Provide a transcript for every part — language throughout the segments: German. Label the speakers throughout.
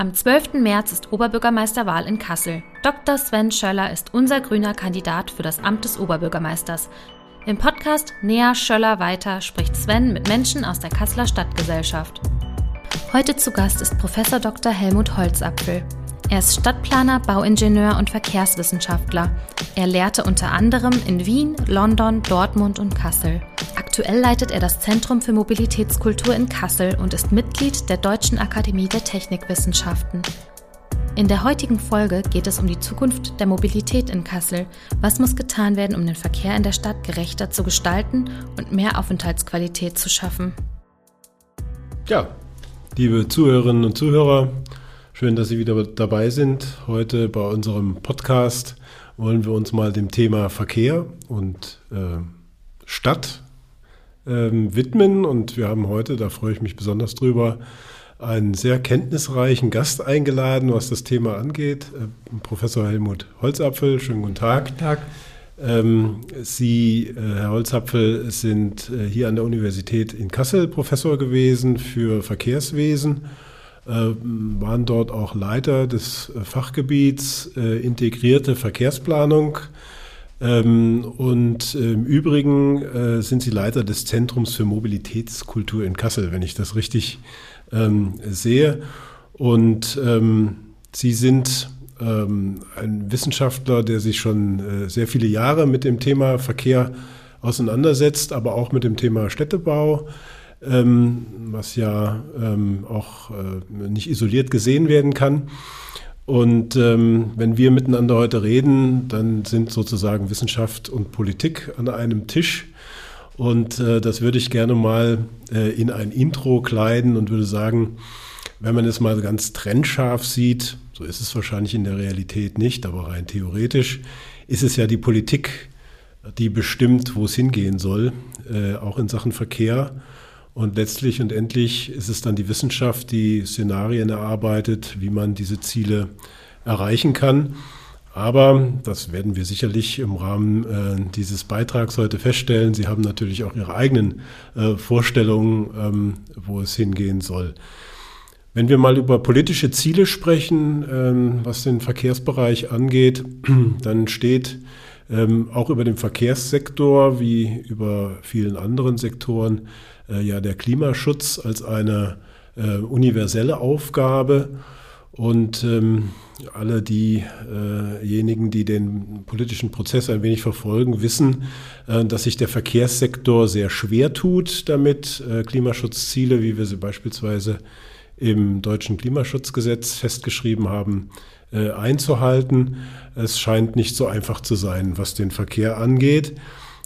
Speaker 1: Am 12. März ist Oberbürgermeisterwahl in Kassel. Dr. Sven Schöller ist unser grüner Kandidat für das Amt des Oberbürgermeisters. Im Podcast Näher Schöller weiter spricht Sven mit Menschen aus der Kasseler Stadtgesellschaft. Heute zu Gast ist Professor Dr. Helmut Holzapfel. Er ist Stadtplaner, Bauingenieur und Verkehrswissenschaftler. Er lehrte unter anderem in Wien, London, Dortmund und Kassel. Aktuell leitet er das Zentrum für Mobilitätskultur in Kassel und ist Mitglied der Deutschen Akademie der Technikwissenschaften. In der heutigen Folge geht es um die Zukunft der Mobilität in Kassel. Was muss getan werden, um den Verkehr in der Stadt gerechter zu gestalten und mehr Aufenthaltsqualität zu schaffen?
Speaker 2: Ja, liebe Zuhörerinnen und Zuhörer, schön, dass Sie wieder dabei sind. Heute bei unserem Podcast wollen wir uns mal dem Thema Verkehr und äh, Stadt ähm, widmen. Und wir haben heute, da freue ich mich besonders drüber, einen sehr kenntnisreichen Gast eingeladen, was das Thema angeht. Äh, Professor Helmut Holzapfel, schönen guten Tag. Guten Tag. Ähm, Sie, äh, Herr Holzapfel, sind äh, hier an der Universität in Kassel Professor gewesen für Verkehrswesen, äh, waren dort auch Leiter des äh, Fachgebiets äh, integrierte Verkehrsplanung und im Übrigen äh, sind Sie Leiter des Zentrums für Mobilitätskultur in Kassel, wenn ich das richtig ähm, sehe. Und ähm, Sie sind ein Wissenschaftler, der sich schon äh, sehr viele Jahre mit dem Thema Verkehr auseinandersetzt, aber auch mit dem Thema Städtebau, was ja auch äh, nicht isoliert gesehen werden kann. Und ähm, wenn wir miteinander heute reden, dann sind sozusagen Wissenschaft und Politik an einem Tisch. Und äh, das würde ich gerne mal äh, in ein Intro kleiden und würde sagen, wenn man es mal ganz trennscharf sieht, so ist es wahrscheinlich in der Realität nicht, aber rein theoretisch ist es ja die Politik, die bestimmt, wo es hingehen soll, äh, auch in Sachen Verkehr. Und letztlich und endlich ist es dann die Wissenschaft, die Szenarien erarbeitet, wie man diese Ziele erreichen kann. Aber das werden wir sicherlich im Rahmen äh, dieses Beitrags heute feststellen. Sie haben natürlich auch Ihre eigenen äh, Vorstellungen, ähm, wo es hingehen soll. Wenn wir mal über politische Ziele sprechen, ähm, was den Verkehrsbereich angeht, dann steht ähm, auch über den Verkehrssektor wie über vielen anderen Sektoren äh, ja der Klimaschutz als eine äh, universelle Aufgabe. Und ähm, alle diejenigen, äh die den politischen Prozess ein wenig verfolgen, wissen, äh, dass sich der Verkehrssektor sehr schwer tut damit, äh, Klimaschutzziele, wie wir sie beispielsweise im deutschen Klimaschutzgesetz festgeschrieben haben, äh, einzuhalten. Es scheint nicht so einfach zu sein, was den Verkehr angeht.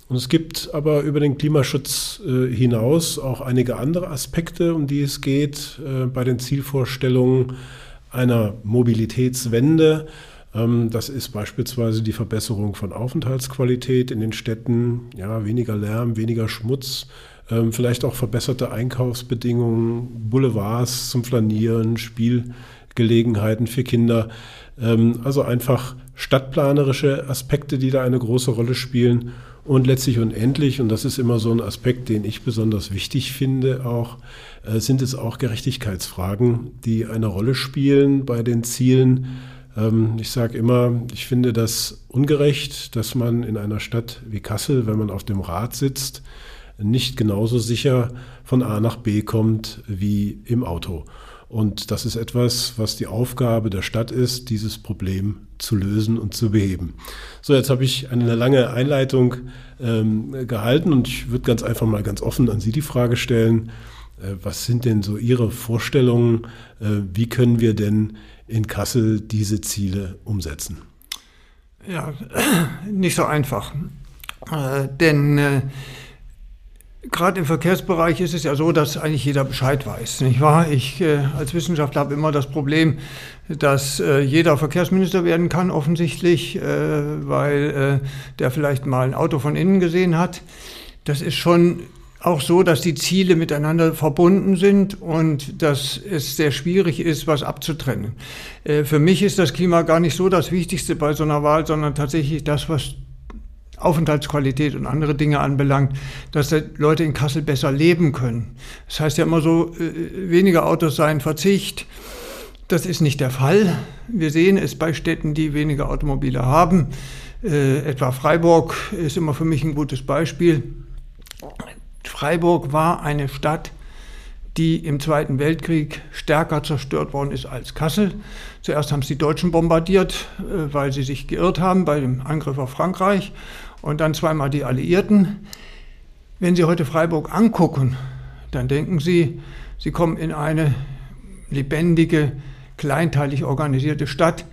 Speaker 2: Und es gibt aber über den Klimaschutz äh, hinaus auch einige andere Aspekte, um die es geht äh, bei den Zielvorstellungen einer Mobilitätswende. Ähm, das ist beispielsweise die Verbesserung von Aufenthaltsqualität in den Städten, ja, weniger Lärm, weniger Schmutz, ähm, vielleicht auch verbesserte Einkaufsbedingungen, Boulevards zum Flanieren, Spielgelegenheiten für Kinder. Ähm, also einfach stadtplanerische Aspekte, die da eine große Rolle spielen. Und letztlich und endlich, und das ist immer so ein Aspekt, den ich besonders wichtig finde, auch äh, sind es auch Gerechtigkeitsfragen, die eine Rolle spielen bei den Zielen. Ähm, ich sage immer, ich finde das ungerecht, dass man in einer Stadt wie Kassel, wenn man auf dem Rad sitzt, nicht genauso sicher von A nach B kommt wie im Auto. Und das ist etwas, was die Aufgabe der Stadt ist, dieses Problem zu lösen und zu beheben. So, jetzt habe ich eine lange Einleitung ähm, gehalten und ich würde ganz einfach mal ganz offen an Sie die Frage stellen, äh, was sind denn so Ihre Vorstellungen, äh, wie können wir denn in Kassel diese Ziele umsetzen?
Speaker 3: Ja, nicht so einfach. Äh, denn äh, Gerade im Verkehrsbereich ist es ja so, dass eigentlich jeder Bescheid weiß, nicht wahr? Ich äh, als Wissenschaftler habe immer das Problem, dass äh, jeder Verkehrsminister werden kann, offensichtlich, äh, weil äh, der vielleicht mal ein Auto von innen gesehen hat. Das ist schon auch so, dass die Ziele miteinander verbunden sind und dass es sehr schwierig ist, was abzutrennen. Äh, für mich ist das Klima gar nicht so das Wichtigste bei so einer Wahl, sondern tatsächlich das, was Aufenthaltsqualität und andere Dinge anbelangt, dass Leute in Kassel besser leben können. Das heißt ja immer so, äh, weniger Autos seien Verzicht. Das ist nicht der Fall. Wir sehen es bei Städten, die weniger Automobile haben. Äh, etwa Freiburg ist immer für mich ein gutes Beispiel. Freiburg war eine Stadt, die im Zweiten Weltkrieg stärker zerstört worden ist als Kassel. Zuerst haben es die Deutschen bombardiert, äh, weil sie sich geirrt haben bei dem Angriff auf Frankreich und dann zweimal die Alliierten. Wenn Sie heute Freiburg angucken, dann denken Sie, Sie kommen in eine lebendige, kleinteilig organisierte Stadt,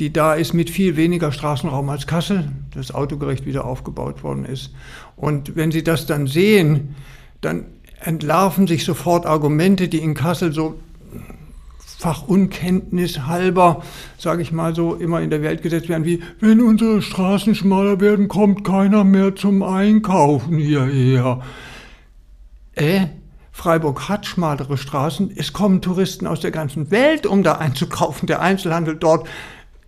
Speaker 3: die da ist mit viel weniger Straßenraum als Kassel, das autogerecht wieder aufgebaut worden ist. Und wenn Sie das dann sehen, dann entlarven sich sofort Argumente, die in Kassel so Fachunkenntnis halber, sage ich mal so, immer in der Welt gesetzt werden, wie wenn unsere Straßen schmaler werden, kommt keiner mehr zum Einkaufen hierher. Äh, Freiburg hat schmalere Straßen, es kommen Touristen aus der ganzen Welt, um da einzukaufen. Der Einzelhandel dort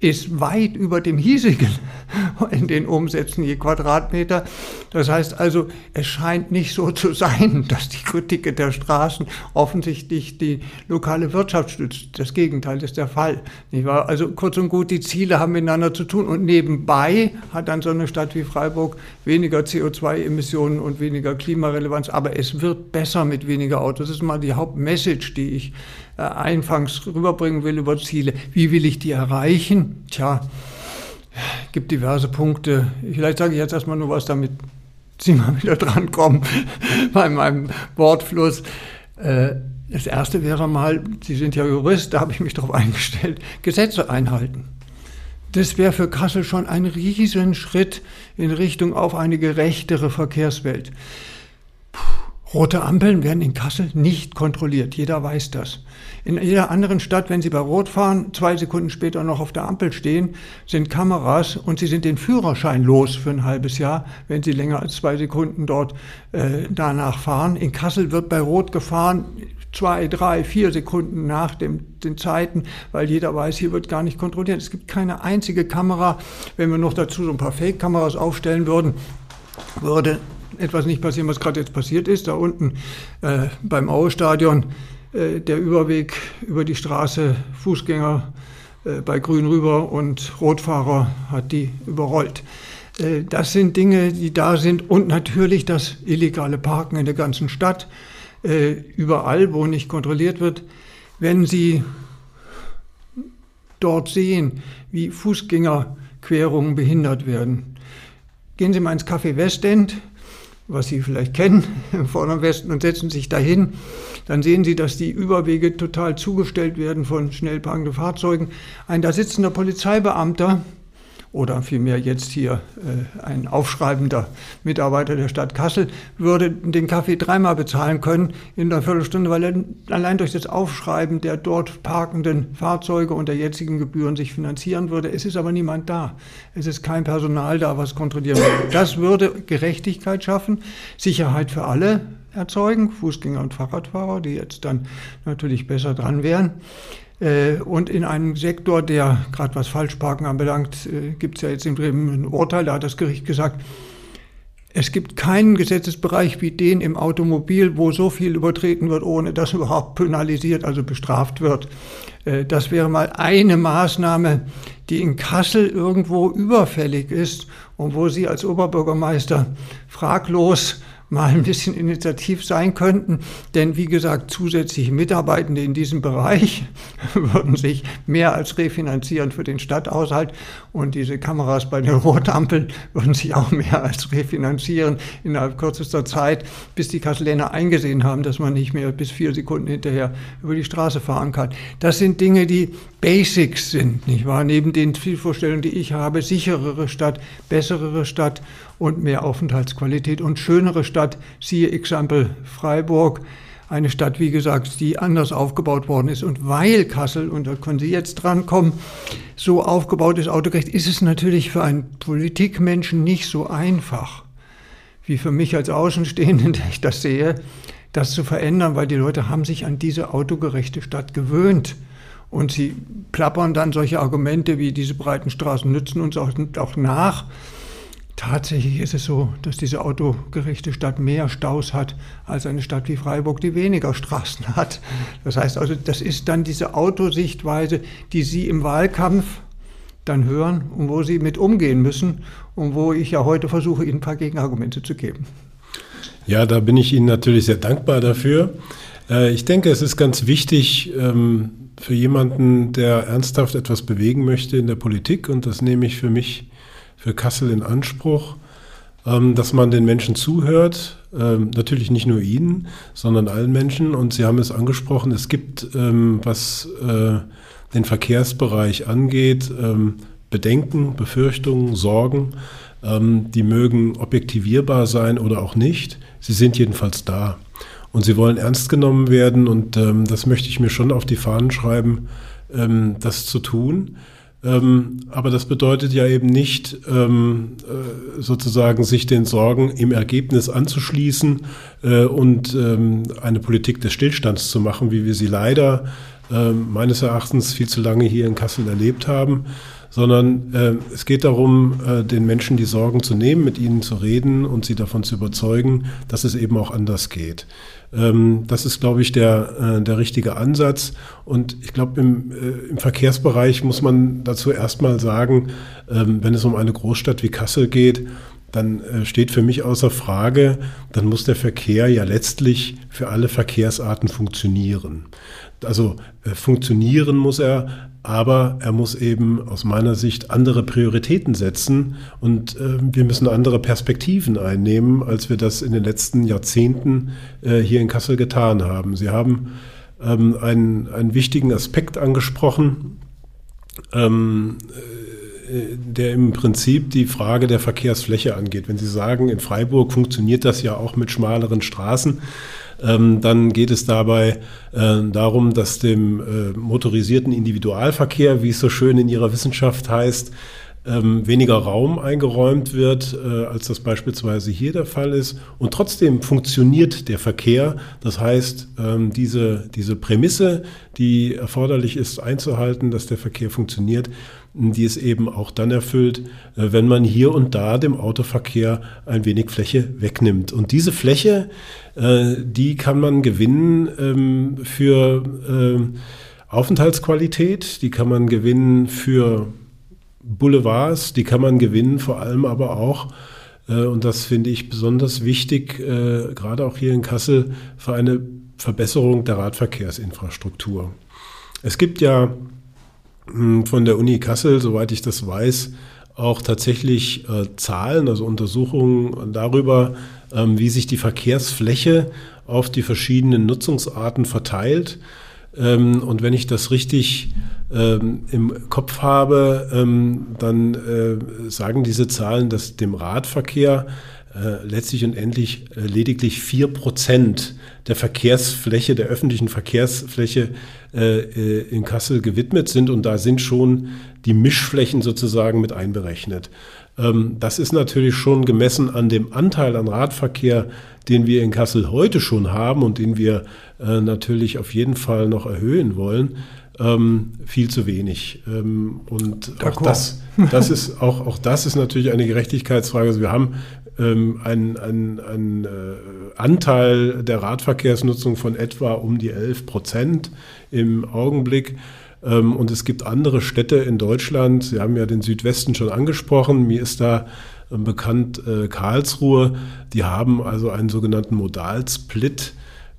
Speaker 3: ist weit über dem hiesigen in den Umsätzen je Quadratmeter. Das heißt also, es scheint nicht so zu sein, dass die Kritik der Straßen offensichtlich die lokale Wirtschaft stützt. Das Gegenteil ist der Fall. Also kurz und gut, die Ziele haben miteinander zu tun und nebenbei hat dann so eine Stadt wie Freiburg weniger CO2-Emissionen und weniger Klimarelevanz, aber es wird besser mit weniger Autos. Das ist mal die Hauptmessage, die ich äh, einfangs rüberbringen will über Ziele. Wie will ich die erreichen? Tja, gibt diverse Punkte. Vielleicht sage ich jetzt erstmal nur was, damit Sie mal wieder drankommen bei meinem Wortfluss. Äh, das erste wäre mal, Sie sind ja Jurist, da habe ich mich darauf eingestellt, Gesetze einhalten. Das wäre für Kassel schon ein Riesenschritt in Richtung auf eine gerechtere Verkehrswelt. Rote Ampeln werden in Kassel nicht kontrolliert. Jeder weiß das. In jeder anderen Stadt, wenn Sie bei Rot fahren, zwei Sekunden später noch auf der Ampel stehen, sind Kameras und Sie sind den Führerschein los für ein halbes Jahr, wenn Sie länger als zwei Sekunden dort äh, danach fahren. In Kassel wird bei Rot gefahren, zwei, drei, vier Sekunden nach dem, den Zeiten, weil jeder weiß, hier wird gar nicht kontrolliert. Es gibt keine einzige Kamera. Wenn wir noch dazu so ein paar Fake-Kameras aufstellen würden, würde etwas nicht passieren, was gerade jetzt passiert ist. Da unten äh, beim Aue-Stadion äh, der Überweg über die Straße, Fußgänger äh, bei Grün rüber und Rotfahrer hat die überrollt. Äh, das sind Dinge, die da sind und natürlich das illegale Parken in der ganzen Stadt, äh, überall, wo nicht kontrolliert wird. Wenn Sie dort sehen, wie Fußgängerquerungen behindert werden, gehen Sie mal ins Café Westend, was Sie vielleicht kennen, vorne am Westen, und setzen sich dahin, dann sehen Sie, dass die Überwege total zugestellt werden von schnell parkenden Fahrzeugen. Ein da sitzender Polizeibeamter oder vielmehr jetzt hier äh, ein aufschreibender Mitarbeiter der Stadt Kassel, würde den Kaffee dreimal bezahlen können in einer Viertelstunde, weil er allein durch das Aufschreiben der dort parkenden Fahrzeuge und der jetzigen Gebühren sich finanzieren würde. Es ist aber niemand da. Es ist kein Personal da, was kontrollieren würde. Das würde Gerechtigkeit schaffen, Sicherheit für alle erzeugen, Fußgänger und Fahrradfahrer, die jetzt dann natürlich besser dran wären. Äh, und in einem Sektor, der gerade was Falschparken anbelangt, äh, gibt es ja jetzt in Bremen ein Urteil, da hat das Gericht gesagt, es gibt keinen Gesetzesbereich wie den im Automobil, wo so viel übertreten wird, ohne dass überhaupt penalisiert, also bestraft wird. Äh, das wäre mal eine Maßnahme, die in Kassel irgendwo überfällig ist und wo Sie als Oberbürgermeister fraglos mal ein bisschen initiativ sein könnten. Denn wie gesagt, zusätzliche Mitarbeitende in diesem Bereich würden sich mehr als refinanzieren für den Stadthaushalt. Und diese Kameras bei den Rotampeln würden sich auch mehr als refinanzieren innerhalb kürzester Zeit, bis die Kasseläner eingesehen haben, dass man nicht mehr bis vier Sekunden hinterher über die Straße fahren kann. Das sind Dinge, die Basics sind, nicht wahr? Neben den Zielvorstellungen, die ich habe, sicherere Stadt, bessere Stadt und mehr Aufenthaltsqualität und schönere Stadt, siehe Exempel Freiburg, eine Stadt, wie gesagt, die anders aufgebaut worden ist. Und weil Kassel, und da können Sie jetzt drankommen, so aufgebaut ist, autogerecht, ist es natürlich für einen Politikmenschen nicht so einfach, wie für mich als Außenstehenden, der ich das sehe, das zu verändern, weil die Leute haben sich an diese autogerechte Stadt gewöhnt. Und sie plappern dann solche Argumente wie diese breiten Straßen nützen uns auch, auch nach Tatsächlich ist es so, dass diese autogerechte Stadt mehr Staus hat als eine Stadt wie Freiburg, die weniger Straßen hat. Das heißt also, das ist dann diese Autosichtweise, die Sie im Wahlkampf dann hören und wo Sie mit umgehen müssen und wo ich ja heute versuche, Ihnen ein paar Gegenargumente zu geben.
Speaker 2: Ja, da bin ich Ihnen natürlich sehr dankbar dafür. Äh, ich denke, es ist ganz wichtig ähm, für jemanden, der ernsthaft etwas bewegen möchte in der Politik, und das nehme ich für mich für Kassel in Anspruch, ähm, dass man den Menschen zuhört, ähm, natürlich nicht nur Ihnen, sondern allen Menschen. Und Sie haben es angesprochen, es gibt, was äh, den Verkehrsbereich angeht, Bedenken, Befürchtungen, Sorgen. Die mögen objektivierbar sein oder auch nicht. Sie sind jedenfalls da. Und sie wollen ernst genommen werden. Und das möchte ich mir schon auf die Fahnen schreiben, das zu tun. Ähm, aber das bedeutet ja eben nicht, ähm, äh, sozusagen sich den Sorgen im Ergebnis anzuschließen äh, und ähm, eine Politik des Stillstands zu machen, wie wir sie leider äh, meines Erachtens viel zu lange hier in Kassel erlebt haben, sondern äh, es geht darum, äh, den Menschen die Sorgen zu nehmen, mit ihnen zu reden und sie davon zu überzeugen, dass es eben auch anders geht. Ähm, das ist, glaube ich, der, äh, der richtige Ansatz. Und ich glaube, im, äh, im Verkehrsbereich muss man dazu erstmal sagen, ähm, wenn es um eine Großstadt wie Kassel geht, dann äh, steht für mich außer Frage, dann muss der Verkehr ja letztlich für alle Verkehrsarten funktionieren. Also äh, funktionieren muss er, aber er muss eben aus meiner Sicht andere Prioritäten setzen und äh, wir müssen andere Perspektiven einnehmen, als wir das in den letzten Jahrzehnten äh, hier in Kassel getan haben. Sie haben ähm, einen, einen wichtigen Aspekt angesprochen, ähm, äh, der im Prinzip die Frage der Verkehrsfläche angeht. Wenn Sie sagen, in Freiburg funktioniert das ja auch mit schmaleren Straßen, ähm, dann geht es dabei äh, darum, dass dem äh, motorisierten Individualverkehr, wie es so schön in ihrer Wissenschaft heißt, ähm, weniger Raum eingeräumt wird, äh, als das beispielsweise hier der Fall ist. Und trotzdem funktioniert der Verkehr. Das heißt, ähm, diese, diese Prämisse, die erforderlich ist einzuhalten, dass der Verkehr funktioniert, die es eben auch dann erfüllt, äh, wenn man hier und da dem Autoverkehr ein wenig Fläche wegnimmt. Und diese Fläche, äh, die kann man gewinnen ähm, für ähm, Aufenthaltsqualität, die kann man gewinnen für Boulevards, die kann man gewinnen, vor allem aber auch, äh, und das finde ich besonders wichtig, gerade auch hier in Kassel, für eine Verbesserung der Radverkehrsinfrastruktur. Es gibt ja hm, von der Uni Kassel, soweit ich das weiß, auch tatsächlich äh, Zahlen, also Untersuchungen darüber, ähm, wie sich die Verkehrsfläche auf die verschiedenen Nutzungsarten verteilt. Ähm, und wenn ich das richtig ähm, im Kopf habe, ähm, dann äh, sagen diese Zahlen, dass dem Radverkehr äh, letztlich und endlich äh, lediglich vier Prozent der Verkehrsfläche, der öffentlichen Verkehrsfläche in Kassel gewidmet sind. Und da sind schon die Mischflächen sozusagen mit einberechnet. Ähm, das ist natürlich schon gemessen an dem Anteil an Radverkehr, den wir in Kassel heute schon haben und den wir natürlich auf jeden Fall noch erhöhen wollen. Ähm, viel zu wenig. Ähm, und auch das, das ist auch, auch das ist natürlich eine Gerechtigkeitsfrage. Also wir haben ähm, ein, ein, ein äh, Anteil der Radverkehrsnutzung von etwa um die 11 Prozent im Augenblick. Ähm, und es gibt andere Städte in Deutschland, Sie haben ja den Südwesten schon angesprochen, mir ist da äh, bekannt äh, Karlsruhe, die haben also einen sogenannten Modalsplit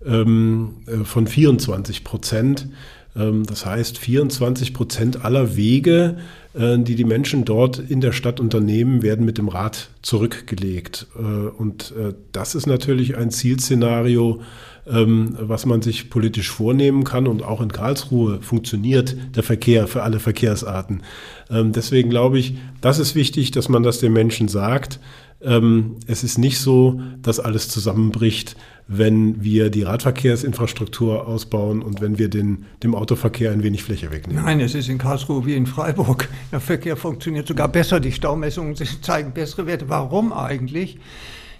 Speaker 2: ähm, äh, von 24 Prozent. Ähm, das heißt, 24 Prozent aller Wege, äh, die die Menschen dort in der Stadt unternehmen, werden mit dem Rad zurückgelegt. Äh, und äh, das ist natürlich ein Zielszenario, ähm, was man sich politisch vornehmen kann. Und auch in Karlsruhe funktioniert der Verkehr für alle Verkehrsarten. Ähm, deswegen glaube ich, das ist wichtig, dass man das den Menschen sagt. Es ist nicht so, dass alles zusammenbricht wenn wir die Radverkehrsinfrastruktur ausbauen und wenn wir den, dem Autoverkehr ein wenig Fläche wegnehmen.
Speaker 3: Nein, es ist in Karlsruhe wie in Freiburg. Der Verkehr funktioniert sogar besser. Die Staumessungen zeigen bessere Werte. Warum eigentlich?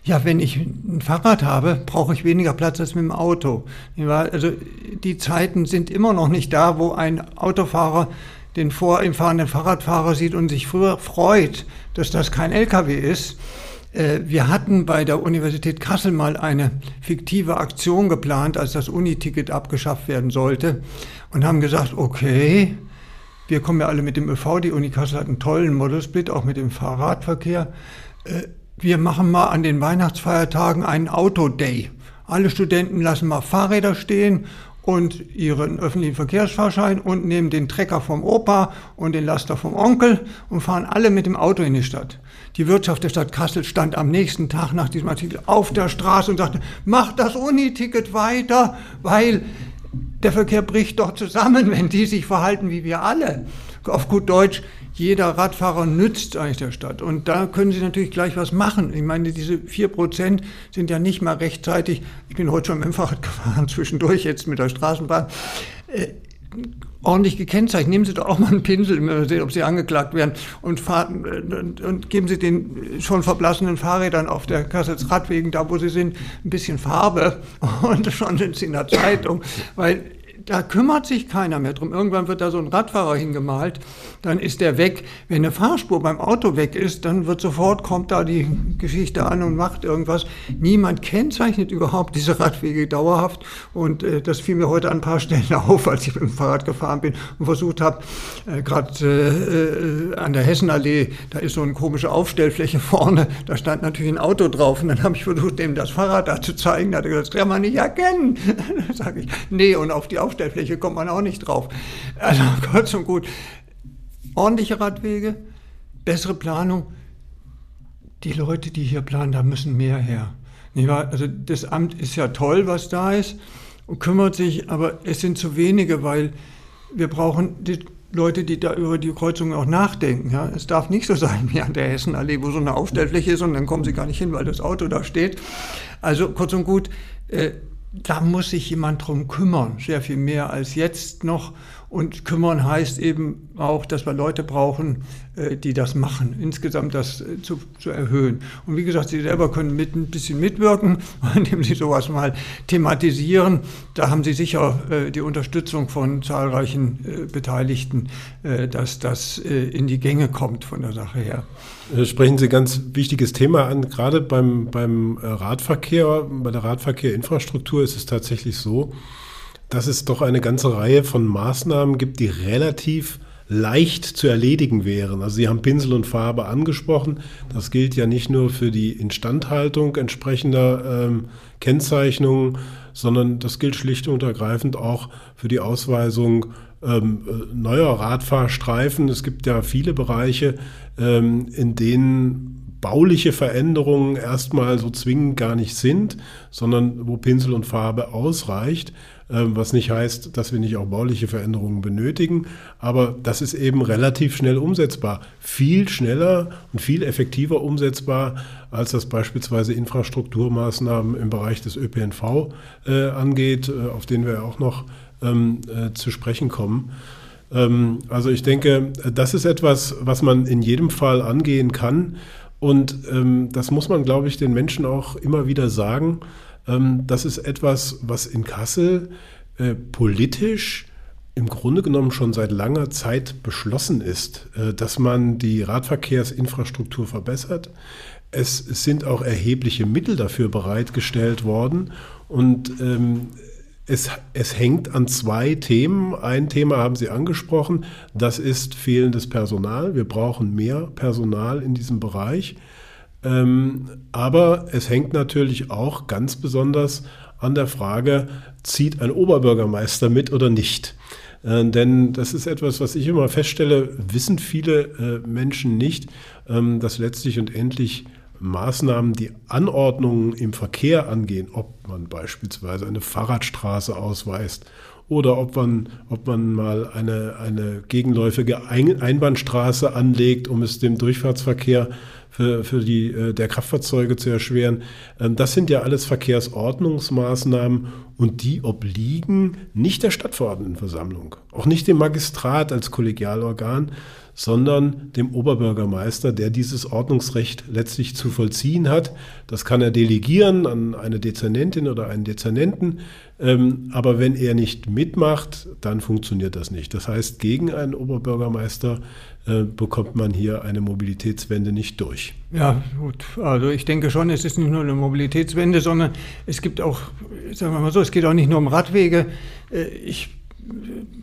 Speaker 3: Ja, wenn ich ein Fahrrad habe, brauche ich weniger Platz als mit dem Auto. Also die Zeiten sind immer noch nicht da, wo ein Autofahrer den vor ihm fahrenden Fahrradfahrer sieht und sich früher freut, dass das kein LKW ist. Äh, wir hatten bei der Universität Kassel mal eine fiktive Aktion geplant, als das Uniticket abgeschafft werden sollte und haben gesagt, okay, wir kommen ja alle mit dem ÖV, die Uni Kassel hat einen tollen Model-Split, auch mit dem Fahrradverkehr. Äh, wir machen mal an den Weihnachtsfeiertagen einen Auto-Day. Alle Studenten lassen mal Fahrräder stehen und ihren öffentlichen Verkehrsfahrschein und nehmen den Trecker vom Opa und den Laster vom Onkel und fahren alle mit dem Auto in die Stadt. Die Wirtschaft der Stadt Kassel stand am nächsten Tag nach diesem Artikel auf der Straße und sagte, macht das Uniticket weiter, weil der Verkehr bricht doch zusammen, wenn die sich verhalten wie wir alle. Auf gut Deutsch, jeder Radfahrer nützt eigentlich der Stadt. Und da können Sie natürlich gleich was machen. Ich meine, diese vier Prozent sind ja nicht mal rechtzeitig. Ich bin heute schon mit dem Fahrrad gefahren, zwischendurch jetzt mit der Straßenbahn. Äh, ordentlich gekennzeichnet. Nehmen Sie doch auch mal einen Pinsel, mal sehen, ob Sie angeklagt werden und, fahren, und, und, geben Sie den schon verblassenen Fahrrädern auf der Kassels Radwegen, da wo sie sind, ein bisschen Farbe und schon sind Sie in der Zeitung, weil da kümmert sich keiner mehr drum. Irgendwann wird da so ein Radfahrer hingemalt, dann ist der weg. Wenn eine Fahrspur beim Auto weg ist, dann wird sofort, kommt da die Geschichte an und macht irgendwas. Niemand kennzeichnet überhaupt diese Radwege dauerhaft und äh, das fiel mir heute an ein paar Stellen auf, als ich mit dem Fahrrad gefahren bin und versucht habe, äh, gerade äh, äh, an der Hessenallee, da ist so eine komische Aufstellfläche vorne, da stand natürlich ein Auto drauf und dann habe ich versucht, dem das Fahrrad da zu zeigen, da hat er gesagt, das kann man nicht erkennen. da sage ich, nee, und auf die Aufstellfläche Aufstellfläche kommt man auch nicht drauf. Also kurz und gut, ordentliche Radwege, bessere Planung. Die Leute, die hier planen, da müssen mehr her. Also das Amt ist ja toll, was da ist und kümmert sich, aber es sind zu wenige, weil wir brauchen die Leute, die da über die Kreuzung auch nachdenken. Ja. Es darf nicht so sein wie an der Hessenallee, wo so eine Aufstellfläche ist und dann kommen sie gar nicht hin, weil das Auto da steht. Also kurz und gut, äh, da muss sich jemand drum kümmern, sehr viel mehr als jetzt noch. Und kümmern heißt eben auch, dass wir Leute brauchen, äh, die das machen, insgesamt das äh, zu, zu erhöhen. Und wie gesagt, Sie selber können mit ein bisschen mitwirken, indem Sie sowas mal thematisieren. Da haben Sie sicher äh, die Unterstützung von zahlreichen Beteiligten, dass das in die Gänge kommt von der Sache her.
Speaker 2: Sprechen Sie ganz wichtiges Thema an. Gerade beim, beim Radverkehr, bei der Radverkehrinfrastruktur ist es tatsächlich so, dass es doch eine ganze Reihe von Maßnahmen gibt, die relativ leicht zu erledigen wären. Also Sie haben Pinsel und Farbe angesprochen. Das gilt ja nicht nur für die Instandhaltung entsprechender ähm, Kennzeichnungen, sondern das gilt schlicht und ergreifend auch für die Ausweisung ähm, äh, neuer Radfahrstreifen. Es gibt ja viele Bereiche, ähm, in denen bauliche Veränderungen erstmal so zwingend gar nicht sind, sondern wo Pinsel und Farbe ausreicht. Ähm, was nicht heißt, dass wir nicht auch bauliche Veränderungen benötigen, aber das ist eben relativ schnell umsetzbar. Viel schneller und viel effektiver umsetzbar, als das beispielsweise Infrastrukturmaßnahmen im Bereich des ÖPNV äh, angeht, äh, auf den wir auch noch ähm, äh, zu sprechen kommen. Ähm, also ich denke, das ist etwas, was man in jedem Fall angehen kann. Und das muss man, glaube ich, den Menschen auch immer wieder sagen. Ähm, das ist etwas, was in Kassel äh, politisch im Grunde genommen schon seit langer Zeit beschlossen ist, äh, dass man die Radverkehrsinfrastruktur verbessert. Es, sind auch erhebliche Mittel dafür bereitgestellt worden und ähm, es, es, hängt an zwei Themen. Ein Thema haben Sie angesprochen, das ist fehlendes Personal. Wir brauchen mehr Personal in diesem Bereich. Ähm, aber es hängt natürlich auch ganz besonders an der Frage, zieht ein Oberbürgermeister mit oder nicht? Äh, denn das ist etwas, was ich immer feststelle, wissen viele äh, Menschen nicht, ähm, dass letztlich und endlich Maßnahmen, die Anordnungen im Verkehr angehen, ob man beispielsweise eine Fahrradstraße ausweist oder ob man, ob man mal eine, eine gegenläufige Einbahnstraße anlegt, um es dem Durchfahrtsverkehr für, für die, äh, der Kraftfahrzeuge zu erschweren. Ähm, das sind ja alles Verkehrsordnungsmaßnahmen und die obliegen nicht der Stadtverordnetenversammlung, auch nicht dem Magistrat als Kollegialorgan, sondern dem Oberbürgermeister, der dieses Ordnungsrecht letztlich zu vollziehen hat. Das kann er delegieren an eine Dezernentin oder einen Dezernenten. Ähm, aber wenn er nicht mitmacht, dann funktioniert das nicht. Das heißt, gegen einen Oberbürgermeister äh, bekommt man hier eine Mobilitätswende nicht durch.
Speaker 3: Ja, gut. Also ich denke schon, es ist nicht nur eine Mobilitätswende, sondern es gibt auch, sagen wir mal so, es geht auch nicht nur um Radwege. Äh, ich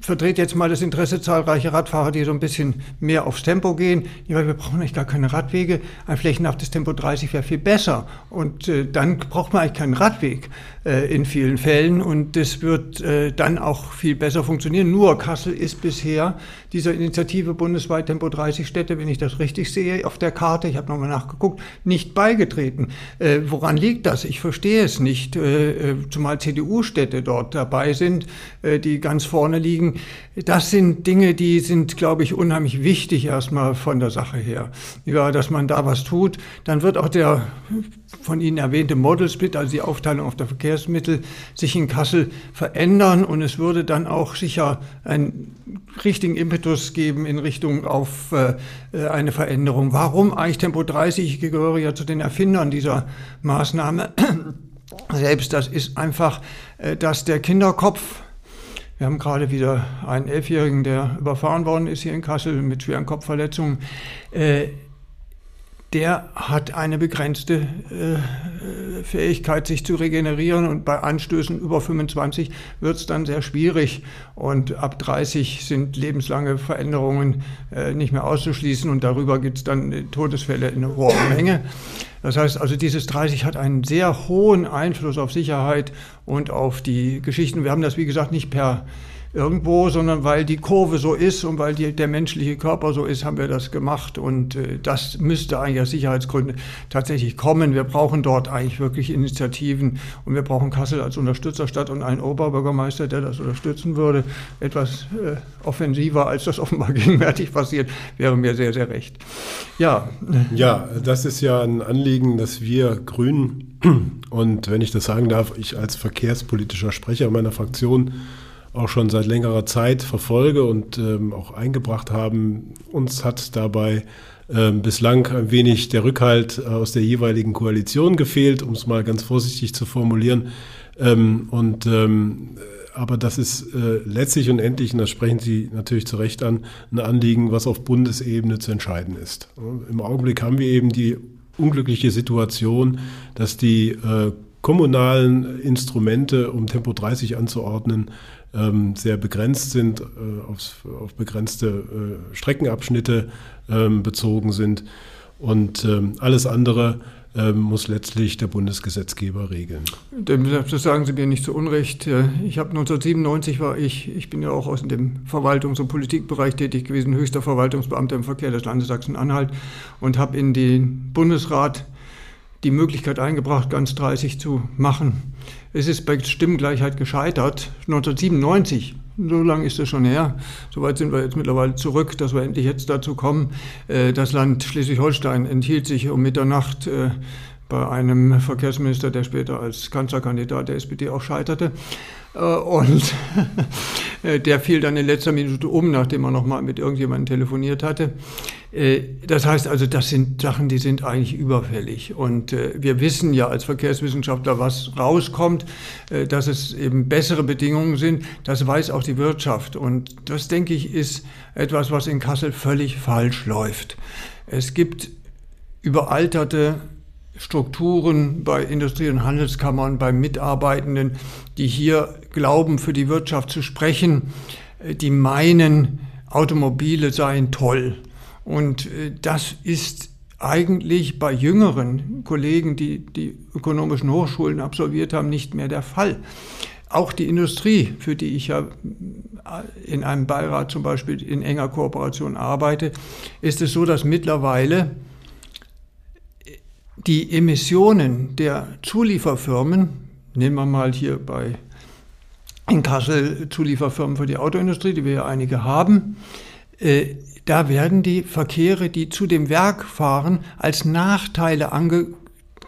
Speaker 3: vertrete jetzt mal das Interesse zahlreicher Radfahrer, die so ein bisschen mehr aufs Tempo gehen. Ja, wir brauchen eigentlich gar keine Radwege. Ein flächenhaftes Tempo 30 wäre viel besser. Und äh, dann braucht man eigentlich keinen Radweg äh, in vielen Fällen. Und das wird äh, dann auch viel besser funktionieren. Nur Kassel ist bisher dieser Initiative bundesweit Tempo 30 Städte, wenn ich das richtig sehe, auf der Karte, ich habe nochmal nachgeguckt, nicht beigetreten. Äh, woran liegt das? Ich verstehe es nicht. Äh, äh, zumal CDU-Städte dort dabei sind, die ganz vorne liegen. Das sind Dinge, die sind, glaube ich, unheimlich wichtig erstmal von der Sache her. Ja, dass man da was tut. Dann wird auch der von Ihnen erwähnte Model Split, also die Aufteilung auf der Verkehrsmittel, sich in Kassel verändern und es würde dann auch sicher einen richtigen Impetus geben in Richtung auf äh, eine Veränderung. Warum eigentlich Tempo 30? Ich gehöre ja zu den Erfindern dieser Maßnahme. Selbst das ist einfach, äh, dass der Kinderkopf wir haben gerade wieder einen Elfjährigen, der überfahren worden ist hier in Kassel mit schweren Kopfverletzungen. Äh, der hat eine begrenzte äh, Fähigkeit, sich zu regenerieren und bei Anstößen über 25 wird es dann sehr schwierig und ab 30 sind lebenslange Veränderungen äh, nicht mehr auszuschließen und darüber gibt es dann Todesfälle in hoher Menge. Das heißt also, dieses 30 hat einen sehr hohen Einfluss auf Sicherheit und auf die Geschichten. Wir haben das, wie gesagt, nicht per irgendwo, sondern weil die Kurve so ist und weil die, der menschliche Körper so ist, haben wir das gemacht. Und äh, das müsste eigentlich aus Sicherheitsgründen tatsächlich kommen. Wir brauchen dort eigentlich wirklich Initiativen und wir brauchen Kassel als Unterstützerstadt und einen Oberbürgermeister, der das unterstützen würde. Etwas äh, offensiver, als das offenbar gegenwärtig passiert, wäre mir sehr, sehr recht.
Speaker 2: Ja. Ja, das ist ja ein Anliegen, dass wir Grünen und wenn ich das sagen darf, ich als verkehrspolitischer Sprecher meiner Fraktion auch schon seit längerer Zeit verfolge und ähm, auch eingebracht haben. Uns hat dabei ähm, bislang ein wenig der Rückhalt äh, aus der jeweiligen Koalition gefehlt, um es mal ganz vorsichtig zu formulieren. Ähm, und ähm, aber das ist äh, letztlich und endlich, und das sprechen Sie natürlich zu Recht an, ein Anliegen, was auf Bundesebene zu entscheiden ist. Im Augenblick haben wir eben die unglückliche Situation, dass die äh, kommunalen Instrumente, um Tempo 30 anzuordnen, ähm, sehr begrenzt sind, äh, aufs, auf begrenzte äh, Streckenabschnitte ähm, bezogen sind. Und ähm, alles andere ähm, muss letztlich der Bundesgesetzgeber regeln.
Speaker 3: Das sagen Sie mir nicht zu Unrecht. Ich habe 1997 war ich, ich bin ja auch aus dem Verwaltungs- und Politikbereich tätig gewesen, höchster Verwaltungsbeamter im Verkehr des Landes Sachsen-Anhalt und habe in den Bundesrat die Möglichkeit eingebracht, ganz 30 zu machen. Es ist bei Stimmengleichheit gescheitert. 1997, so lange ist es schon her. Soweit sind wir jetzt mittlerweile zurück, dass wir endlich jetzt dazu kommen. Äh, das Land Schleswig-Holstein enthielt sich um Mitternacht äh, bei einem Verkehrsminister, der später als Kanzlerkandidat der SPD auch scheiterte. Äh, und der fiel dann in letzter Minute um, nachdem er nochmal mit irgendjemandem telefoniert hatte. Äh, das heißt also, das sind Sachen, die sind eigentlich überfällig. Und äh, wir wissen ja als Verkehrswissenschaftler, was rauskommt, dass es eben bessere Bedingungen sind. Das weiß auch die Wirtschaft. Und das, denke ich, ist etwas, was in Kassel völlig falsch läuft. Es gibt überalterte Strukturen bei Industrie- und Handelskammern, bei Mitarbeitenden, die hier glauben, für die Wirtschaft zu sprechen, äh, die meinen, Automobile seien toll. Und äh, das ist eigentlich bei jüngeren Kollegen, die die ökonomischen Hochschulen absolviert haben, nicht mehr der Fall. Auch die Industrie, für die ich ja äh, in einem Beirat zum Beispiel in enger Kooperation arbeite, ist es so, dass mittlerweile die Emissionen der Zulieferfirmen, nehmen wir mal hier bei in Kassel Zulieferfirmen für die Autoindustrie, die wir ja einige haben, äh, da werden die Verkehre, die zu dem Werk fahren, als Nachteile ange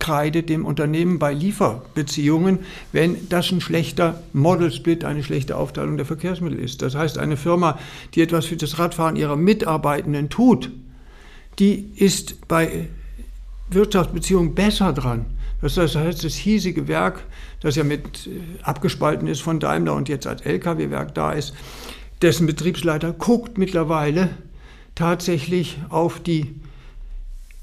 Speaker 3: abkreidet dem Unternehmen bei Lieferbeziehungen, wenn das ein schlechter Model Split, eine schlechte Aufteilung der Verkehrsmittel ist. Das heißt, eine Firma, die etwas für das Radfahren ihrer Mitarbeitenden tut, die ist bei Wirtschaftsbeziehungen besser dran. Das heißt, das hiesige Werk, das ja mit äh, abgespalten ist von Daimler und jetzt als Lkw-Werk da ist, dessen Betriebsleiter guckt mittlerweile tatsächlich auf die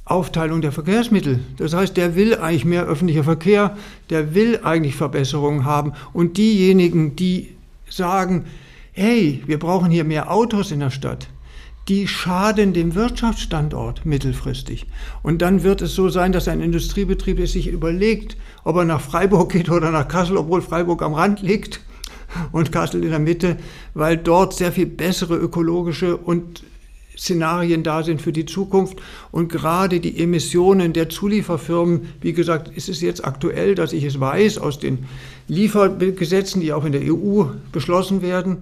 Speaker 3: Aufteilung der Verkehrsmittel. Das heißt, der will eigentlich mehr öffentlicher Verkehr, der will eigentlich Verbesserungen haben. Und diejenigen, die sagen, hey, wir brauchen hier mehr Autos in der Stadt, die schaden dem Wirtschaftsstandort mittelfristig. Und dann wird es so sein, dass ein Industriebetrieb sich überlegt, ob er nach Freiburg geht oder nach Kassel, obwohl Freiburg am Rand liegt und Kassel in der Mitte, weil dort sehr viel bessere ökologische und Szenarien da sind für die Zukunft. Und gerade die Emissionen der Zulieferfirmen, wie gesagt, ist es jetzt aktuell, dass ich es weiß aus den Liefergesetzen, die auch in der EU beschlossen werden,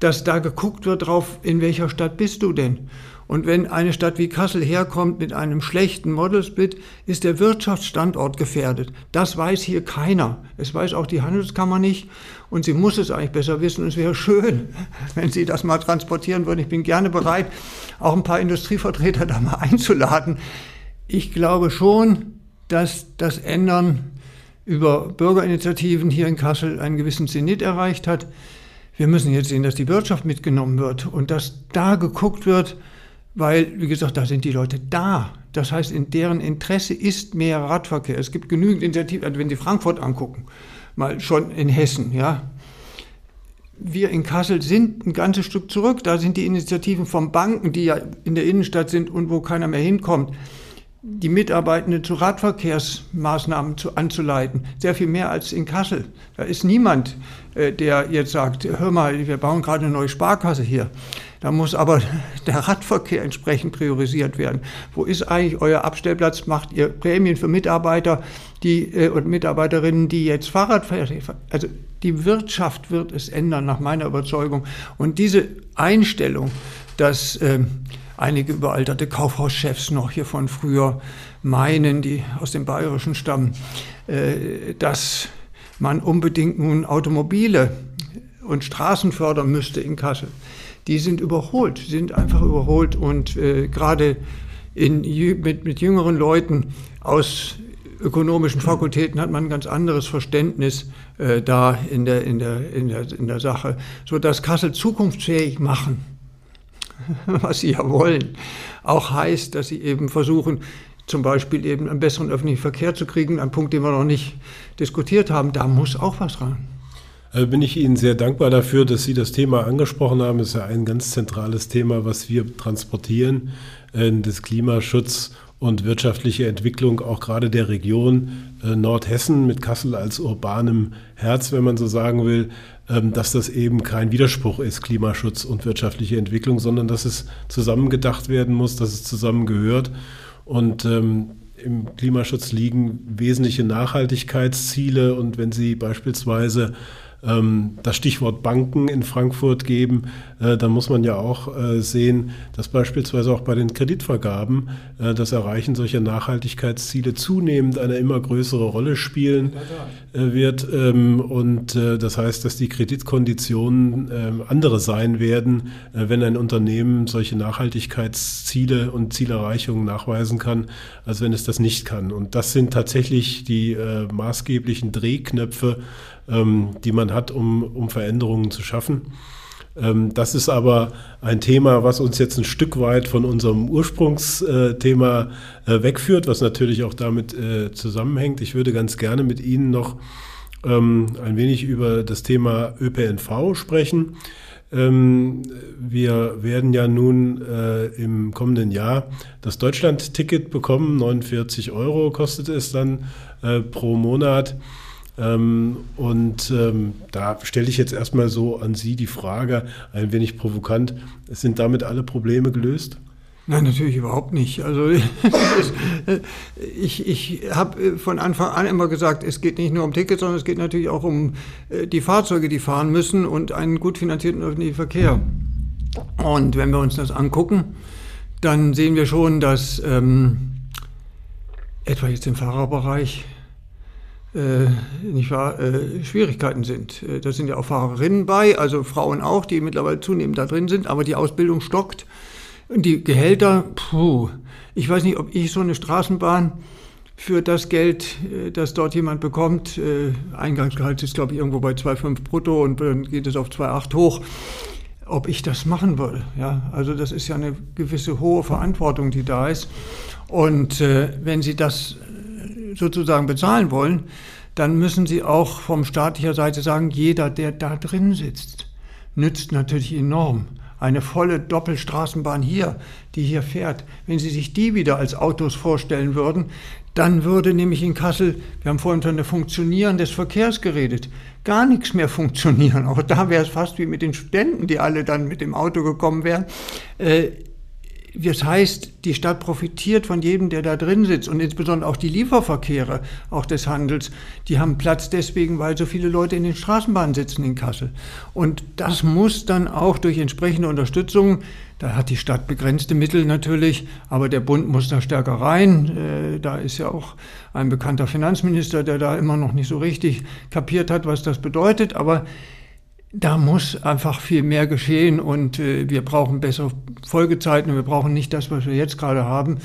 Speaker 3: dass da geguckt wird drauf, in welcher Stadt bist du denn? Und wenn eine Stadt wie Kassel herkommt mit einem schlechten Model-Split, ist der Wirtschaftsstandort gefährdet. Das weiß hier keiner. Es weiß auch die Handelskammer nicht. Und sie muss es eigentlich besser wissen. Es wäre schön, wenn Sie das mal transportieren würden. Ich bin gerne bereit, auch ein paar Industrievertreter da mal einzuladen. Ich glaube schon, dass das Ändern über Bürgerinitiativen hier in Kassel einen gewissen Zenit erreicht hat. Wir müssen jetzt sehen, dass die Wirtschaft mitgenommen wird und dass da geguckt wird, weil, wie gesagt, da sind die Leute da. Das heißt, in deren Interesse ist mehr Radverkehr. Es gibt genügend Initiativen, also wenn Sie Frankfurt angucken, mal schon in Hessen, ja. Wir in Kassel sind ein ganzes Stück zurück. Da sind die Initiativen von Banken, die ja in der Innenstadt sind und wo keiner mehr hinkommt, die Mitarbeitenden zu Radverkehrsmaßnahmen zu, anzuleiten. Sehr viel mehr als in Kassel. Da ist niemand, der jetzt sagt, hör mal, wir bauen gerade eine neue Sparkasse hier. Da muss aber der Radverkehr entsprechend priorisiert werden. Wo ist eigentlich euer Abstellplatz? Macht ihr Prämien für Mitarbeiter die, äh, und Mitarbeiterinnen, die jetzt Fahrrad fahren? Also die Wirtschaft wird es ändern, nach meiner Überzeugung. Und diese Einstellung, dass äh, einige überalterte Kaufhauschefs noch hier von früher meinen, die aus dem Bayerischen stammen, äh, dass man unbedingt nun Automobile und Straßen fördern müsste in Kassel. Die sind überholt, sind einfach überholt und äh, gerade in, mit, mit jüngeren Leuten aus ökonomischen Fakultäten hat man ein ganz anderes Verständnis äh, da in der, in, der, in, der, in der Sache, sodass Kassel zukunftsfähig machen, was sie ja wollen, auch heißt, dass sie eben versuchen, zum Beispiel eben einen besseren öffentlichen Verkehr zu kriegen, ein Punkt, den wir noch nicht diskutiert haben, da muss auch was ran.
Speaker 2: Also bin ich Ihnen sehr dankbar dafür, dass Sie das Thema angesprochen haben. Es ist ja ein ganz zentrales Thema, was wir transportieren, äh, das Klimaschutz und wirtschaftliche Entwicklung auch gerade der Region äh, Nordhessen mit Kassel als urbanem Herz, wenn man so sagen will, ähm, dass das eben kein Widerspruch ist, Klimaschutz und wirtschaftliche Entwicklung, sondern dass es zusammengedacht werden muss, dass es zusammengehört. Und ähm, im Klimaschutz liegen wesentliche Nachhaltigkeitsziele. Und wenn Sie beispielsweise das Stichwort Banken in Frankfurt geben, äh, dann muss man ja auch äh, sehen, dass beispielsweise auch bei den Kreditvergaben äh, das Erreichen solcher Nachhaltigkeitsziele zunehmend eine immer größere Rolle spielen wird. Ähm, und das heißt, dass die Kreditkonditionen ähm, andere sein werden, wenn ein Unternehmen solche Nachhaltigkeitsziele und Zielerreichungen nachweisen kann, als wenn es das nicht kann. Und das sind tatsächlich die maßgeblichen Drehknöpfe, ähm, die man hat, um, um Veränderungen zu schaffen. Ähm, das ist aber ein Thema, was uns jetzt ein Stück weit von unserem Ursprungsthema äh, wegführt, was natürlich auch damit äh, zusammenhängt. Ich würde ganz gerne mit Ihnen noch ähm, ein wenig über das Thema ÖPNV sprechen. Ähm, wir werden ja nun äh, im kommenden Jahr das Deutschland-Ticket bekommen. 49 Euro kostet es dann pro Monat. Ähm, und ähm, da stelle ich jetzt erstmal so an Sie die Frage, ein wenig provokant, sind damit alle Probleme gelöst?
Speaker 3: Nein, natürlich überhaupt nicht. Also ich, ich habe von Anfang an immer gesagt, es geht nicht nur um Tickets, sondern es geht natürlich auch um äh, die Fahrzeuge, die fahren müssen und einen gut finanzierten öffentlichen Verkehr. Und wenn wir uns das angucken, dann sehen wir schon, dass ähm, etwa jetzt im Fahrerbereich, äh, nicht wahr, äh, Schwierigkeiten sind. Äh, da sind ja auch Fahrerinnen bei, also Frauen auch, die mittlerweile zunehmend da drin sind, aber die Ausbildung stockt. Und die Gehälter, puh, ich weiß nicht, ob ich so eine Straßenbahn für das Geld, äh, das dort jemand bekommt, äh, Eingangsgehalt ist, glaube ich, irgendwo bei 2,5 brutto und dann geht es auf 2,8 hoch, ob ich das machen würde. Ja, also das ist ja eine gewisse hohe Verantwortung, die da ist. Und wenn Sie das sozusagen bezahlen wollen, dann müssen Sie auch vom staatlicher Seite sagen, jeder, der da drin sitzt, nützt natürlich enorm. Eine volle Doppelstraßenbahn hier, die hier fährt, wenn Sie sich die wieder als Autos vorstellen würden, dann würde nämlich in Kassel, wir haben vorhin von der Funktionieren des Verkehrs geredet, gar nichts mehr funktionieren. Auch da wäre es fast wie mit den Studenten, die alle dann mit dem Auto gekommen wären. Äh, das heißt, die Stadt profitiert von jedem, der da drin sitzt und insbesondere auch die Lieferverkehre, auch des Handels, die haben Platz deswegen, weil so viele Leute in den Straßenbahnen sitzen in Kassel. Und das muss dann auch durch entsprechende Unterstützung, da hat die Stadt begrenzte Mittel natürlich, aber der Bund muss da stärker rein. Äh, da ist ja auch ein bekannter Finanzminister, der da immer noch nicht so richtig kapiert hat, was das bedeutet. Aber da muss einfach viel mehr geschehen und äh, wir brauchen bessere Folgezeiten. Wir brauchen nicht das, was wir jetzt gerade haben,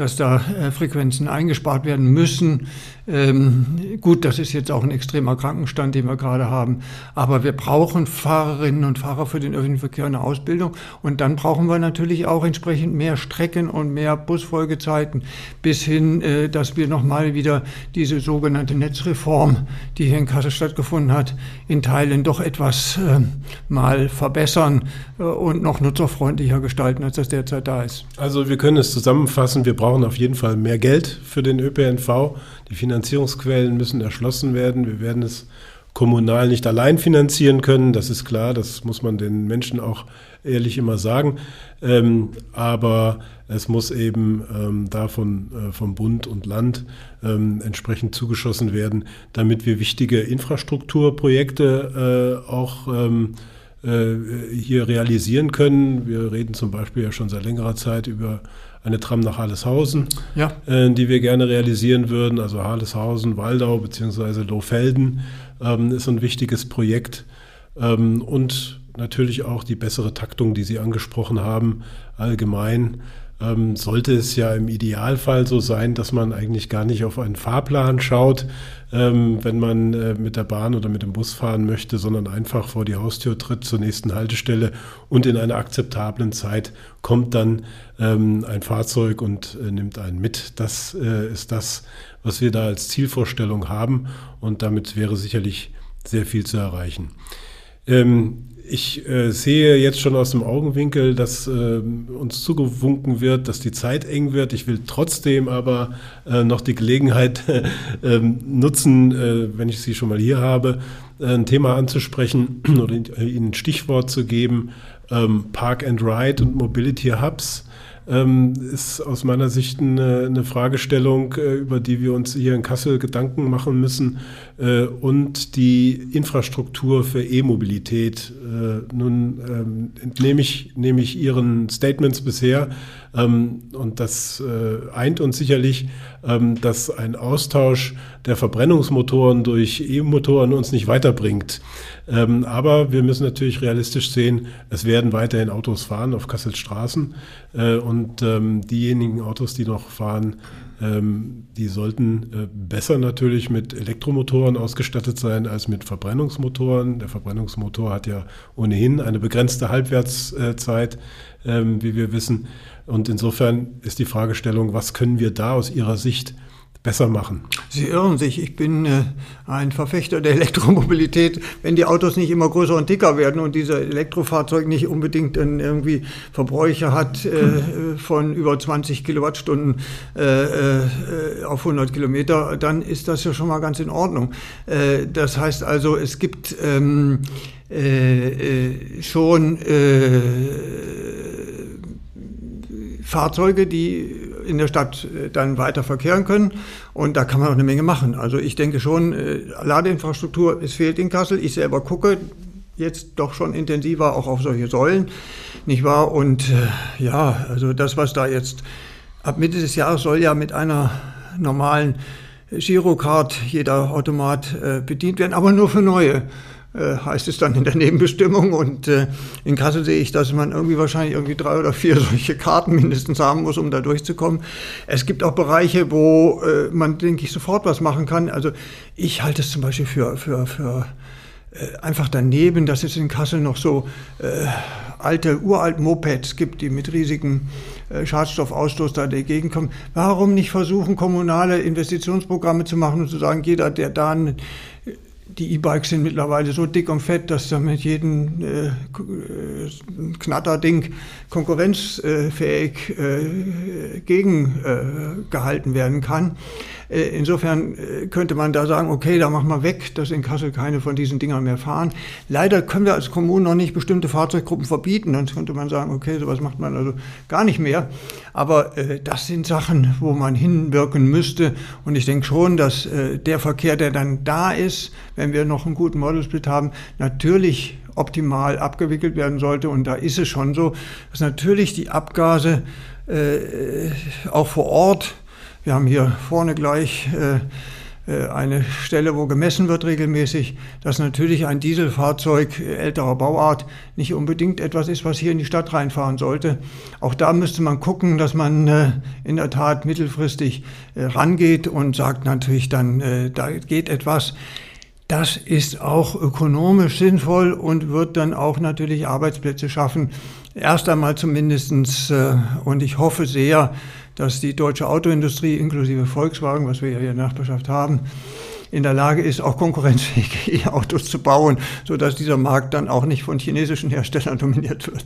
Speaker 3: dass da äh, Frequenzen eingespart werden müssen. Ähm, gut, das ist jetzt auch ein extremer Krankenstand, den wir gerade haben. Aber wir brauchen Fahrerinnen und Fahrer für den öffentlichen Verkehr eine Ausbildung. Und dann brauchen wir natürlich auch entsprechend mehr Strecken und mehr Busfolgezeiten, bis hin, äh, dass wir nochmal wieder diese sogenannte Netzreform, die hier in Kassel stattgefunden hat, in Teilen doch etwas äh, mal verbessern äh, und noch nutzerfreundlicher gestalten, als das derzeit da ist.
Speaker 2: Also wir können es zusammenfassen, wir brauchen auf jeden Fall mehr Geld für den ÖPNV. Die Finanzierungsquellen müssen erschlossen werden. Wir werden es kommunal nicht allein finanzieren können, das ist klar, das muss man den Menschen auch ehrlich immer sagen. Ähm, aber es muss eben ähm, davon äh, vom Bund und Land ähm, entsprechend zugeschossen werden, damit wir wichtige Infrastrukturprojekte äh, auch ähm, äh, hier realisieren können. Wir reden zum Beispiel ja schon seit längerer Zeit über eine Tram nach Halleshausen, ja. äh, die wir gerne realisieren würden. Also Halleshausen, Waldau bzw. Lohfelden ähm, ist ein wichtiges Projekt. Ähm, und natürlich auch die bessere Taktung, die Sie angesprochen haben, allgemein ähm, sollte es ja im Idealfall so sein, dass man eigentlich gar nicht auf einen Fahrplan schaut, ähm, wenn man äh, mit der Bahn oder mit dem Bus fahren möchte, sondern einfach vor die Haustür tritt zur nächsten Haltestelle und in einer akzeptablen Zeit kommt dann ähm, ein Fahrzeug und äh, nimmt einen mit. Das äh, ist das, was wir da als Zielvorstellung haben und damit wäre sicherlich sehr viel zu erreichen. Ähm, ich äh, sehe jetzt schon aus dem Augenwinkel, dass äh, uns zugewunken wird, dass die Zeit eng wird. Ich will trotzdem aber äh, noch die Gelegenheit ähm, nutzen, äh, wenn ich Sie schon mal hier habe, äh, ein Thema anzusprechen oder Ihnen ein Stichwort zu geben. Ähm, Park and Ride und Mobility Hubs ähm, ist aus meiner Sicht eine, eine Fragestellung, äh, über die wir uns hier in Kassel Gedanken machen müssen. Äh, und die Infrastruktur für E-Mobilität. Äh, nun ähm, nehme ich, nehme ich Ihren Statements bisher ähm, und das äh, eint uns sicherlich, ähm, dass ein Austausch der Verbrennungsmotoren durch E-Motoren uns nicht weiterbringt. Ähm, aber wir müssen natürlich realistisch sehen, es werden weiterhin Autos fahren auf Kassels Straßen äh, und ähm, diejenigen Autos, die noch fahren, ähm, die sollten äh, besser natürlich mit Elektromotoren ausgestattet sein als mit Verbrennungsmotoren. Der Verbrennungsmotor hat ja ohnehin eine begrenzte Halbwertszeit, ähm, wie wir wissen. Und insofern ist die Fragestellung, was können wir da aus Ihrer Sicht besser machen.
Speaker 3: Sie irren sich. Ich bin äh, ein Verfechter der Elektromobilität. Wenn die Autos nicht immer größer und dicker werden und dieser Elektrofahrzeug nicht unbedingt dann irgendwie Verbräuche hat äh, von über 20 Kilowattstunden äh, äh, auf 100 Kilometer, dann ist das ja schon mal ganz in Ordnung. Äh, das heißt also, es gibt ähm, äh, schon Fahrzeuge, die in der Stadt äh, dann weiter verkehren können. Und da kann man auch eine Menge machen. Also ich denke schon, äh, Ladeinfrastruktur, es fehlt in Kassel. Ich selber gucke jetzt doch schon intensiver auch auf solche Säulen, nicht wahr? Und äh, ja, also das, was da jetzt ab Mitte des Jahres soll ja mit einer normalen Girocard jeder Automat bedient werden, aber nur für neue heißt es dann in der Nebenbestimmung. Und äh, in Kassel sehe ich, dass man irgendwie wahrscheinlich irgendwie drei oder vier solche Karten mindestens haben muss, um da durchzukommen. Es gibt auch Bereiche, wo äh, man, denke ich, sofort was machen kann. Also ich halte es zum Beispiel für, für, für äh, einfach daneben, dass es in Kassel noch so äh, alte, uralt Mopeds gibt, die mit riesigen äh, Schadstoffausstoß da dagegen kommen. Warum nicht versuchen, kommunale Investitionsprogramme zu machen und zu sagen, jeder, der da ein die E-Bikes sind mittlerweile so dick und fett, dass damit jeden äh, Knatterding konkurrenzfähig äh, gegengehalten äh, werden kann. Äh, insofern äh, könnte man da sagen, okay, da machen wir weg, dass in Kassel keine von diesen Dingern mehr fahren. Leider können wir als Kommune noch nicht bestimmte Fahrzeuggruppen verbieten. Dann könnte man sagen, okay, sowas macht man also gar nicht mehr. Aber äh, das sind Sachen, wo man hinwirken müsste. Und ich denke schon, dass äh, der Verkehr, der dann da ist, wenn wir noch einen guten Model Split haben, natürlich optimal abgewickelt werden sollte. Und da ist es schon so, dass natürlich die Abgase äh, auch vor Ort wir haben hier vorne gleich äh, äh, eine Stelle, wo gemessen wird regelmäßig, dass natürlich ein Dieselfahrzeug älterer Bauart nicht unbedingt etwas ist, was hier in die Stadt reinfahren sollte. Auch da müsste man gucken, dass man äh, in der Tat mittelfristig rangeht und sagt natürlich dann, da geht etwas. Das ist auch ökonomisch sinnvoll und wird dann auch natürlich Arbeitsplätze schaffen. Erst einmal zumindestens Und ich hoffe sehr, dass die deutsche Autoindustrie inklusive Volkswagen, was wir ja hier in der Nachbarschaft haben, in der Lage ist, auch konkurrenzfähige E-Autos zu bauen, sodass dieser Markt dann auch nicht von chinesischen Herstellern dominiert wird.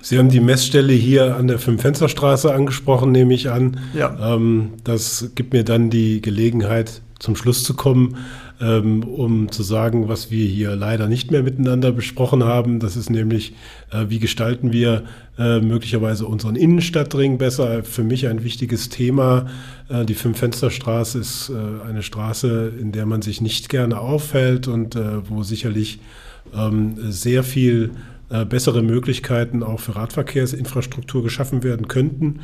Speaker 2: Sie haben die Messstelle hier an der Fünf-Fenster-Straße angesprochen, nehme ich an.
Speaker 3: Ja.
Speaker 2: Ähm, das gibt mir dann die Gelegenheit, zum Schluss zu kommen, ähm, um zu sagen, was wir hier leider nicht mehr miteinander besprochen haben. Das ist nämlich, äh, wie gestalten wir äh, möglicherweise unseren Innenstadtring besser. Für mich ein wichtiges Thema. Äh, die Fünf-Fenster-Straße ist eine Straße, in der man sich nicht gerne auffällt und wo sicherlich ähm, sehr viel bessere Möglichkeiten auch für Radverkehrsinfrastruktur geschaffen werden könnten.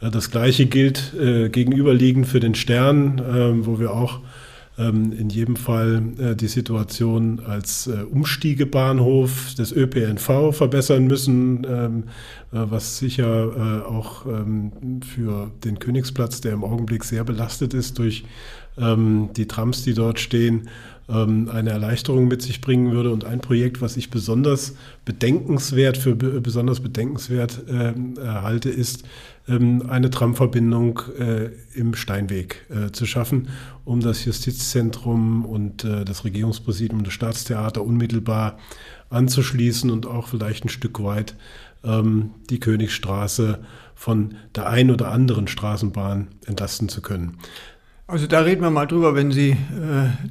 Speaker 2: Das Gleiche gilt gegenüberliegend für den Stern, wo wir auch in jedem Fall äh, die Situation als äh, Umstiegebahnhof des ÖPNV verbessern müssen, ähm, äh, was sicher auch ähm, für den Königsplatz, der im Augenblick sehr belastet ist durch die Trams, die dort stehen, eine Erleichterung mit sich bringen würde. Und ein Projekt, was ich besonders bedenkenswert für besonders bedenkenswert halte, ist ähm, eine Tramverbindung äh, im Steinweg äh, zu schaffen, um das Justizzentrum und äh, das Regierungspräsidium und das Staatstheater unmittelbar anzuschließen und auch vielleicht ein Stück weit ähm, die Königstraße von der einen oder anderen Straßenbahn entlasten zu können.
Speaker 3: Also da reden wir mal drüber, wenn Sie äh,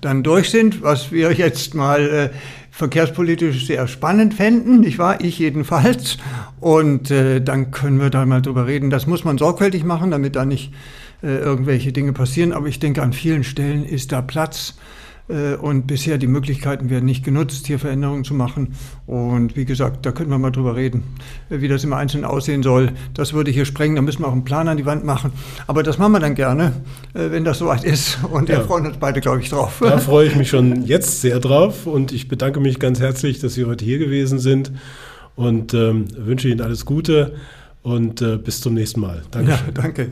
Speaker 3: dann durch sind, was wir jetzt mal äh, verkehrspolitisch sehr spannend fänden, nicht wahr? Ich jedenfalls. Und äh, dann können wir da mal drüber reden. Das muss man sorgfältig machen, damit da nicht äh, irgendwelche Dinge passieren. Aber ich denke, an vielen Stellen ist da Platz und bisher die Möglichkeiten werden nicht genutzt, hier Veränderungen zu machen. Und wie gesagt, da könnten wir mal drüber reden, äh, wie das im Einzelnen aussehen soll. Das würde hier sprengen, da müssen wir auch einen Plan an die Wand machen. Aber das machen wir dann gerne, äh, wenn das soweit ist. Und ja. wir freuen uns beide, glaube ich, drauf.
Speaker 2: Da freue ich mich schon jetzt sehr drauf und ich bedanke mich ganz herzlich, dass Sie heute hier gewesen sind und ähm, wünsche Ihnen alles Gute und äh, bis zum nächsten Mal.
Speaker 3: Dankeschön. Ja, danke.